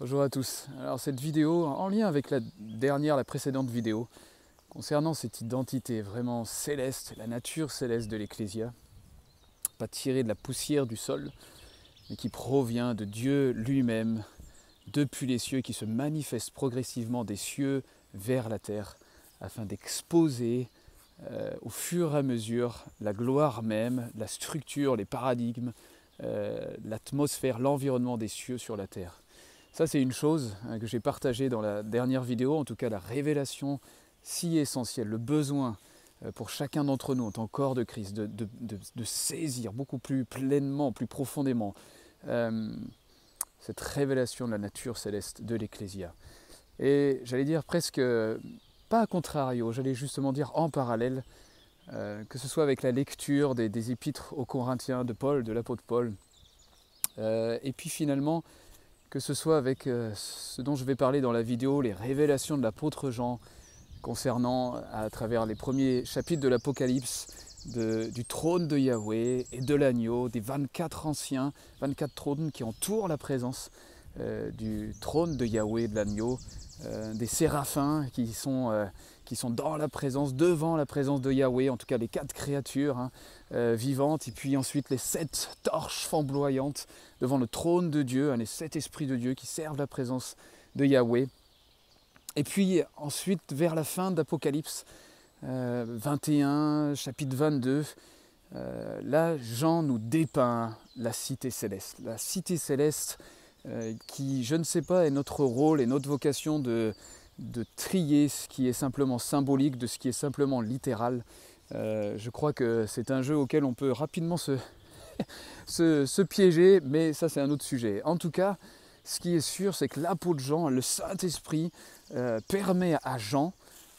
Bonjour à tous. Alors cette vidéo, en lien avec la dernière, la précédente vidéo, concernant cette identité vraiment céleste, la nature céleste de l'Ecclésia, pas tirée de la poussière du sol, mais qui provient de Dieu lui-même, depuis les cieux, qui se manifeste progressivement des cieux vers la terre, afin d'exposer euh, au fur et à mesure la gloire même, la structure, les paradigmes, euh, l'atmosphère, l'environnement des cieux sur la terre. Ça, c'est une chose hein, que j'ai partagée dans la dernière vidéo, en tout cas la révélation si essentielle, le besoin euh, pour chacun d'entre nous en tant corps de Christ, de, saisir beaucoup plus pleinement, plus profondément euh, cette révélation de la nature céleste de l'Ecclésia. Et j'allais dire presque, pas à contrario, j'allais justement dire en parallèle, euh, que ce soit avec la lecture des, épîtres aux Corinthiens de Paul, de l'apôtre Paul, et puis finalement que ce soit avec euh, ce dont je vais parler dans la vidéo, les révélations de l'apôtre Jean concernant à travers les premiers chapitres de l'Apocalypse du trône de Yahweh et de l'agneau, des 24 anciens, 24 trônes qui entourent la présence du trône de Yahweh de l'agneau, euh, des séraphins qui sont qui sont dans la présence, devant la présence de Yahweh, en tout cas les quatre créatures hein, euh, vivantes, et puis ensuite les sept torches flamboyantes devant le trône de Dieu, hein, les sept esprits de Dieu qui servent la présence de Yahweh. Et puis ensuite, vers la fin d'Apocalypse 21, euh, chapitre 22, euh, là, Jean nous dépeint la cité céleste. La cité céleste qui, je ne sais pas, est notre rôle et notre vocation de, de trier ce qui est simplement symbolique de ce qui est simplement littéral. Euh, je crois que c'est un jeu auquel on peut rapidement se, se, piéger, mais ça c'est un autre sujet. En tout cas, ce qui est sûr, c'est que l'apôtre Jean, le Saint-Esprit, euh, permet à Jean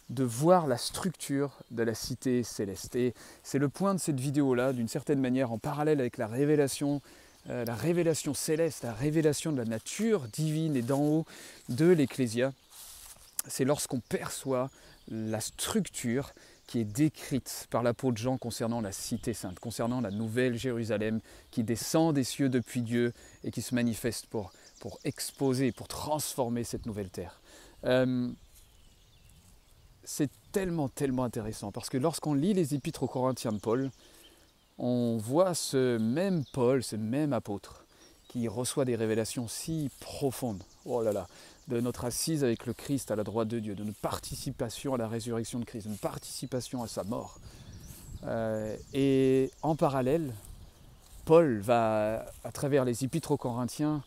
de voir la structure de la cité céleste. Et c'est le point de cette vidéo-là, d'une certaine manière, en parallèle avec la révélation, euh, la révélation céleste, la révélation de la nature divine et d'en haut de l'Ecclésia c'est lorsqu'on perçoit la structure qui est décrite par l'apôtre Jean concernant la cité sainte, concernant la nouvelle Jérusalem qui descend des cieux depuis Dieu et qui se manifeste pour, pour exposer, pour transformer cette nouvelle terre. Euh, c'est tellement, tellement intéressant parce que lorsqu'on lit les épîtres aux Corinthiens de Paul, on voit ce même Paul, ce même apôtre, qui reçoit des révélations si profondes. Oh là là, de notre assise avec le Christ à la droite de Dieu, de notre participation à la résurrection de Christ, de notre participation à sa mort. Euh, et en parallèle, Paul va, à travers les épîtres aux Corinthiens,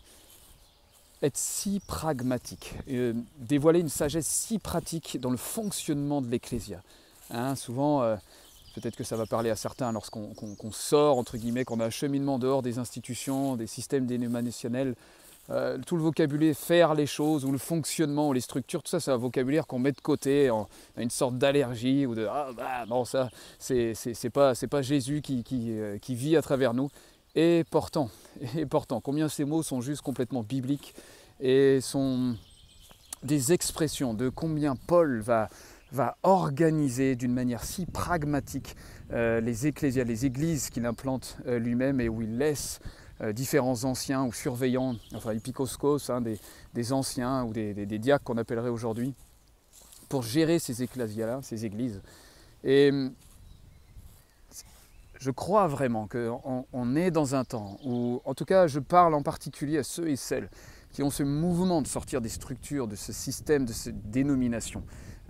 être si pragmatique, euh, dévoiler une sagesse si pratique dans le fonctionnement de l'Ecclésia. Hein, souvent, euh, peut-être que ça va parler à certains lorsqu'on sort, entre guillemets, qu'on a un cheminement dehors des institutions, des systèmes dénominationnels, euh, tout le vocabulaire faire les choses ou le fonctionnement ou les structures, tout ça c'est un vocabulaire qu'on met de côté, en, une sorte d'allergie ou de ah bah non ça c'est pas, pas Jésus qui, euh, qui, vit à travers nous. Et pourtant, et pourtant, combien ces mots sont juste complètement bibliques et sont des expressions de combien Paul va, va organiser d'une manière si pragmatique euh, les ecclésias, les églises qu'il implante lui-même et où il laisse euh, différents anciens ou surveillants, enfin épicoscos, hein, des, anciens ou des, diacres qu'on appellerait aujourd'hui, pour gérer ces ecclésias-là, ces églises. Et je crois vraiment qu'on on est dans un temps où, en tout cas, je parle en particulier à ceux et celles qui ont ce mouvement de sortir des structures, de ce système, de cette dénomination,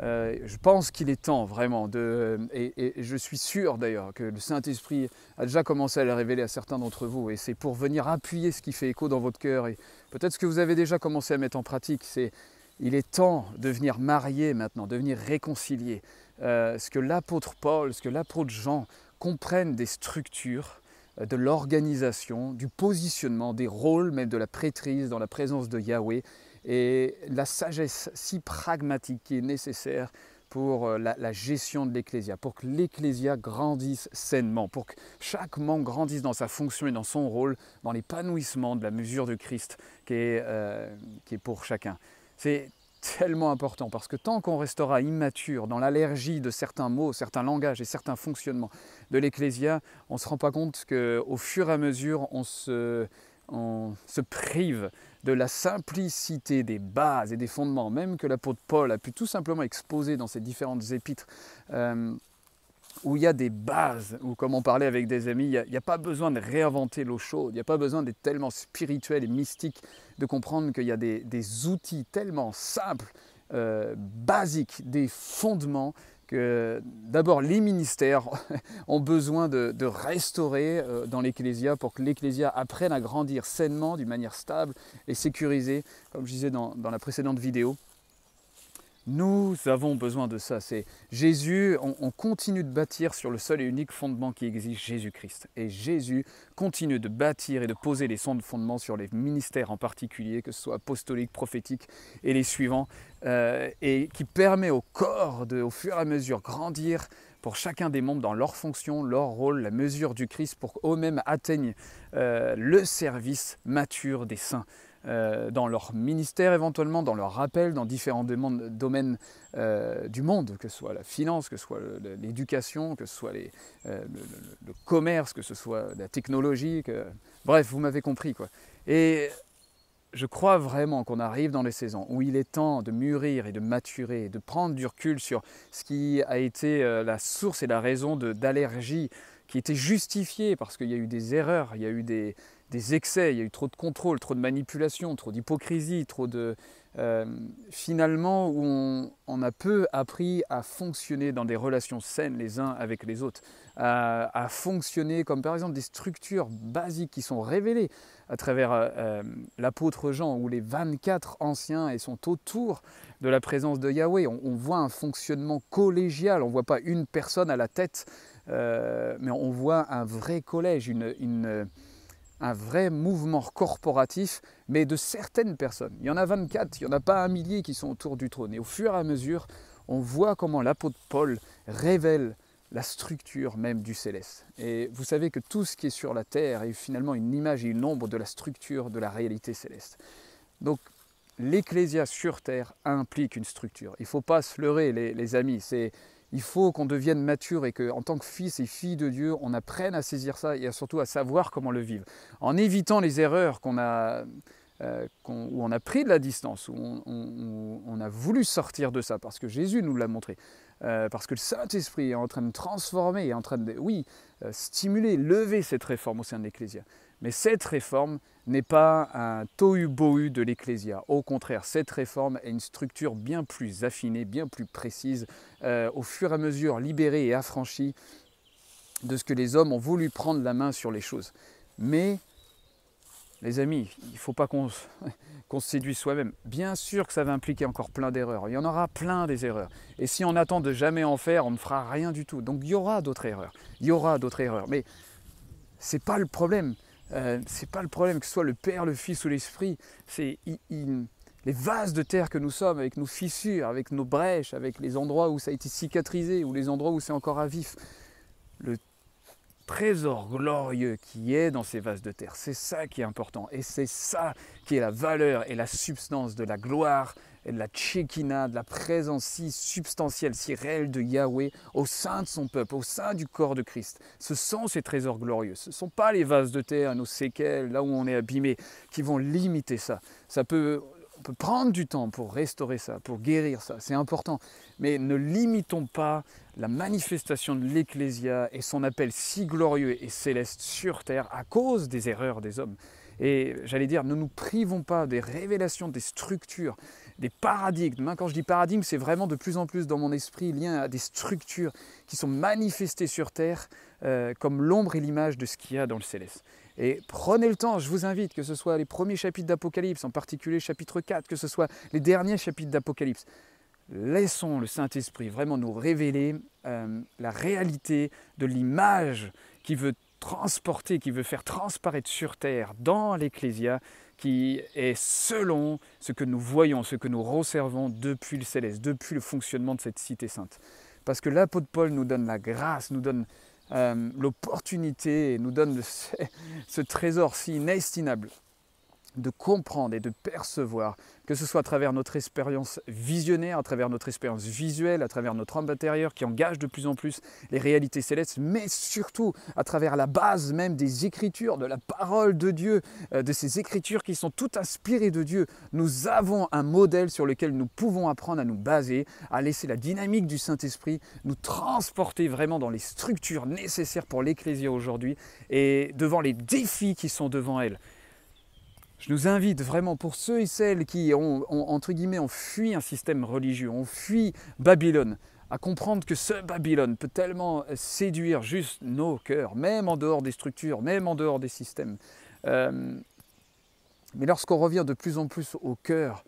euh, je pense qu'il est temps vraiment de, et, je suis sûr d'ailleurs que le Saint-Esprit a déjà commencé à le révéler à certains d'entre vous, et c'est pour venir appuyer ce qui fait écho dans votre cœur, et peut-être ce que vous avez déjà commencé à mettre en pratique, c'est il est temps de venir marier maintenant, de venir réconcilier euh, ce que l'apôtre Paul, ce que l'apôtre Jean comprennent des structures, euh, de l'organisation, du positionnement, des rôles, même de la prêtrise dans la présence de Yahweh, et la sagesse si pragmatique qui est nécessaire pour euh, la, gestion de l'Ecclésia, pour que l'Ecclésia grandisse sainement, pour que chaque membre grandisse dans sa fonction et dans son rôle, dans l'épanouissement de la mesure de Christ qui est, euh, pour chacun. C'est tellement important parce que tant qu'on restera immature dans l'allergie de certains mots, certains langages et certains fonctionnements de l'Ecclésia, on ne se rend pas compte qu'au fur et à mesure, on se prive de la simplicité des bases et des fondements, même que l'apôtre Paul a pu tout simplement exposer dans ses différentes épîtres, euh, où il y a des bases, ou comme on parlait avec des amis, il n'y a, pas besoin de réinventer l'eau chaude, il n'y a pas besoin d'être tellement spirituel et mystique, de comprendre qu'il y a des, outils tellement simples, euh, basiques, des fondements que d'abord les ministères ont besoin de, restaurer euh, dans l'Ecclésia pour que l'Ecclésia apprenne à grandir sainement, d'une manière stable et sécurisée, comme je disais dans la précédente vidéo. Nous avons besoin de ça. C'est Jésus, on, continue de bâtir sur le seul et unique fondement qui existe, Jésus-Christ. Et Jésus continue de bâtir et de poser les sons de fondement sur les ministères en particulier, que ce soit apostolique, prophétique et les suivants, euh, et qui permet au corps de, au fur et à mesure, grandir pour chacun des membres dans leur fonction, leur rôle, la mesure du Christ, pour qu'eux-mêmes atteignent euh, le service mature des saints. Euh, dans leur ministère éventuellement, dans leur rappel, dans différents domaines euh, du monde, que ce soit la finance, que ce soit l'éducation, que ce soit euh, le, commerce, que ce soit la technologie, bref, vous m'avez compris. Quoi. Et je crois vraiment qu'on arrive dans les saisons où il est temps de mûrir et de maturer, de prendre du recul sur ce qui a été la source et la raison d'allergie qui était justifiée parce qu'il y a eu des erreurs, il y a eu des, des excès, il y a eu trop de contrôle, trop de manipulation, trop d'hypocrisie, trop de... Euh, finalement, où on, a peu appris à fonctionner dans des relations saines les uns avec les autres, à, fonctionner comme par exemple des structures basiques qui sont révélées à travers euh, euh, l'apôtre Jean, où les 24 anciens et sont autour de la présence de Yahweh. On, voit un fonctionnement collégial, on ne voit pas une personne à la tête, mais on voit un vrai collège, une un vrai mouvement corporatif, mais de certaines personnes. Il y en a 24, il n'y en a pas un millier qui sont autour du trône. Et au fur et à mesure, on voit comment l'apôtre Paul révèle la structure même du céleste. Et vous savez que tout ce qui est sur la terre est finalement une image et une ombre de la structure de la réalité céleste. Donc l'ecclésia sur terre implique une structure. Il ne faut pas se leurrer les, les amis. C'est il faut qu'on devienne mature et qu'en tant que fils et filles de Dieu, on apprenne à saisir ça et surtout à savoir comment le vivre. En évitant les erreurs qu'on a, euh, où on a pris de la distance, où on, a voulu sortir de ça, parce que Jésus nous l'a montré, euh, parce que le Saint-Esprit est en train de transformer, est en train de, oui, euh, stimuler, lever cette réforme au sein de l'Ecclésia. Mais cette réforme n'est pas un tohu-bohu de l'Ecclésia. Au contraire, cette réforme est une structure bien plus affinée, bien plus précise, euh, au fur et à mesure libérée et affranchie de ce que les hommes ont voulu prendre la main sur les choses. Mais, les amis, il ne faut pas qu'on se séduise soi-même. Bien sûr que ça va impliquer encore plein d'erreurs. Il y en aura plein des erreurs. Et si on attend de jamais en faire, on ne fera rien du tout. Donc il y aura d'autres erreurs. Il y aura d'autres erreurs. Mais ce n'est pas le problème. Euh, c'est pas le problème que ce soit le Père, le Fils ou l'Esprit. C'est les vases de terre que nous sommes, avec nos fissures, avec nos brèches, avec les endroits où ça a été cicatrisé ou les endroits où c'est encore à vif. Le trésor glorieux qui est dans ces vases de terre, c'est ça qui est important. Et c'est ça qui est la valeur et la substance de la gloire et de la tchékina, de la présence si substantielle, si réelle de Yahweh au sein de son peuple, au sein du corps de Christ. Ce sont ces trésors glorieux. Ce ne sont pas les vases de terre, nos séquelles, là où on est abîmé, qui vont limiter ça. Ça peut, on peut prendre du temps pour restaurer ça, pour guérir ça, c'est important. Mais ne limitons pas la manifestation de l'Ecclésia et son appel si glorieux et céleste sur terre à cause des erreurs des hommes. Et j'allais dire, ne nous privons pas des révélations, des structures, des paradigmes. Quand je dis paradigme, c'est vraiment de plus en plus dans mon esprit lié à des structures qui sont manifestées sur Terre euh, comme l'ombre et l'image de ce qu'il y a dans le céleste. Et prenez le temps, je vous invite, que ce soit les premiers chapitres d'Apocalypse, en particulier chapitre 4, que ce soit les derniers chapitres d'Apocalypse. Laissons le Saint-Esprit vraiment nous révéler euh, la réalité de l'image qui veut transporter, qui veut faire transparaître sur terre dans l'Ecclésia, qui est selon ce que nous voyons, ce que nous resservons depuis le céleste, depuis le fonctionnement de cette cité sainte. Parce que l'apôtre Paul nous donne la grâce, nous donne euh, l'opportunité, nous donne ce, trésor si inestimable de comprendre et de percevoir, que ce soit à travers notre expérience visionnaire, à travers notre expérience visuelle, à travers notre homme intérieur qui engage de plus en plus les réalités célestes, mais surtout à travers la base même des écritures, de la parole de Dieu, euh, de ces écritures qui sont toutes inspirées de Dieu. Nous avons un modèle sur lequel nous pouvons apprendre à nous baser, à laisser la dynamique du Saint-Esprit nous transporter vraiment dans les structures nécessaires pour l'Ecclésia aujourd'hui et devant les défis qui sont devant elle. Je nous invite vraiment pour ceux et celles qui ont, entre guillemets, ont fui un système religieux, ont fui Babylone, à comprendre que ce Babylone peut tellement séduire juste nos cœurs, même en dehors des structures, même en dehors des systèmes. Euh, mais lorsqu'on revient de plus en plus au cœur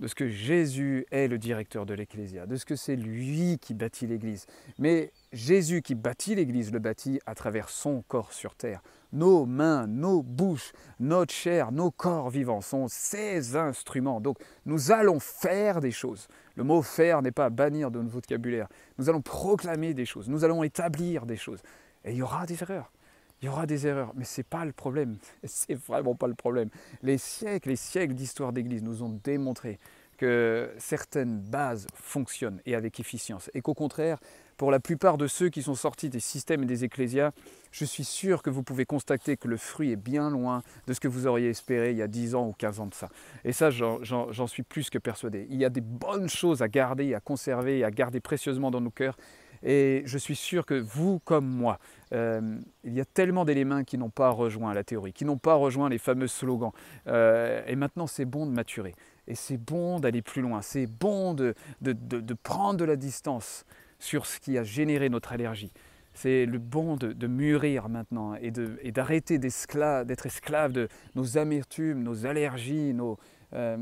de ce que Jésus est le directeur de l'Ecclésia, de ce que c'est lui qui bâtit l'Église. Mais Jésus qui bâtit l'Église le bâtit à travers son corps sur terre. Nos mains, nos bouches, notre chair, nos corps vivants sont ses instruments. Donc nous allons faire des choses. Le mot faire n'est pas bannir de notre vocabulaire. Nous allons proclamer des choses, nous allons établir des choses. Et il y aura des erreurs. Il y aura des erreurs, mais ce n'est pas le problème. C'est vraiment pas le problème. Les siècles et siècles d'histoire d'Église nous ont démontré que certaines bases fonctionnent et avec efficience. Et qu'au contraire, pour la plupart de ceux qui sont sortis des systèmes et des ecclésias, je suis sûr que vous pouvez constater que le fruit est bien loin de ce que vous auriez espéré il y a 10 ans ou 15 ans de ça. Et ça, j'en suis plus que persuadé. Il y a des bonnes choses à garder, à conserver, à garder précieusement dans nos cœurs. Et je suis sûr que vous, comme moi, euh, il y a tellement d'éléments qui n'ont pas rejoint la théorie, qui n'ont pas rejoint les fameux slogans. Euh, et maintenant, c'est bon de maturer. Et c'est bon d'aller plus loin. C'est bon de, prendre de la distance sur ce qui a généré notre allergie. C'est le bon de, mûrir maintenant et d'arrêter d'être esclave de nos amertumes, nos allergies, nos, euh,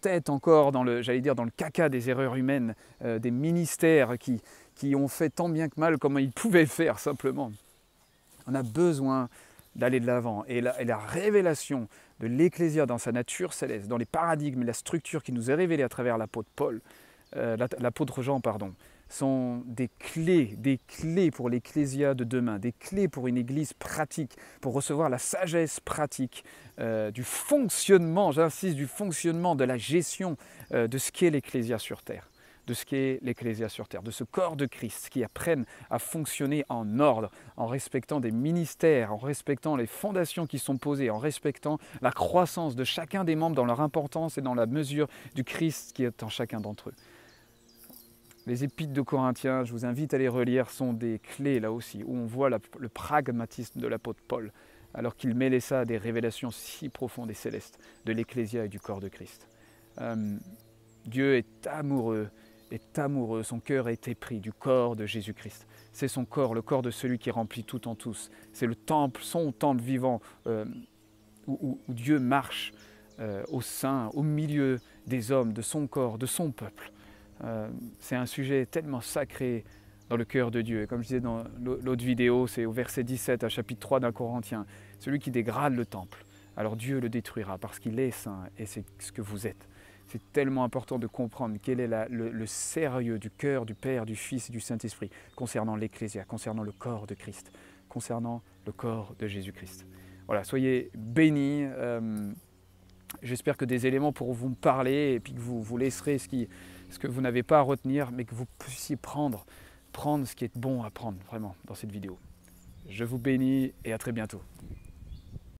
têtes encore dans le, j'allais dire, dans le caca des erreurs humaines, des ministères qui ont fait tant bien que mal comme ils pouvaient faire simplement. On a besoin d'aller de l'avant. Et la, révélation de l'Ecclésia dans sa nature céleste, dans les paradigmes la structure qui nous est révélée à travers l'apôtre Paul, euh, l'apôtre Jean, pardon, sont des clés, des clés pour l'Ecclésia de demain, des clés pour une Église pratique, pour recevoir la sagesse pratique euh, du fonctionnement, j'insiste, du fonctionnement, de la gestion euh, de ce qu'est l'Ecclésia sur terre de ce qu'est l'Ecclésia sur terre, de ce corps de Christ qui apprennent à fonctionner en ordre, en respectant des ministères, en respectant les fondations qui sont posées, en respectant la croissance de chacun des membres dans leur importance et dans la mesure du Christ qui est en chacun d'entre eux. Les épîtres de Corinthiens, je vous invite à les relire, sont des clés là aussi, où on voit le pragmatisme de l'apôtre Paul, alors qu'il mêlait ça à des révélations si profondes et célestes de l'Ecclésia et du corps de Christ. Euh, Dieu est amoureux est amoureux, son cœur a été pris du corps de Jésus-Christ. C'est son corps, le corps de celui qui remplit tout en tous. C'est le temple, son temple vivant, euh, où, Dieu marche euh, au sein, au milieu des hommes, de son corps, de son peuple. Euh, c'est un sujet tellement sacré dans le cœur de Dieu. Et comme je disais dans l'autre vidéo, c'est au verset 17, à chapitre 3 d'un Corinthien, celui qui dégrade le temple, alors Dieu le détruira parce qu'il est saint et c'est ce que vous êtes. C'est tellement important de comprendre quel est le, sérieux du cœur du Père, du Fils et du Saint-Esprit concernant l'Ecclésia, concernant le corps de Christ, concernant le corps de Jésus-Christ. Voilà, soyez bénis. Euh, j'espère que des éléments pourront vous parler et puis que vous vous laisserez ce, qui, ce que vous n'avez pas à retenir, mais que vous puissiez prendre, prendre ce qui est bon à prendre vraiment dans cette vidéo. Je vous bénis et à très bientôt.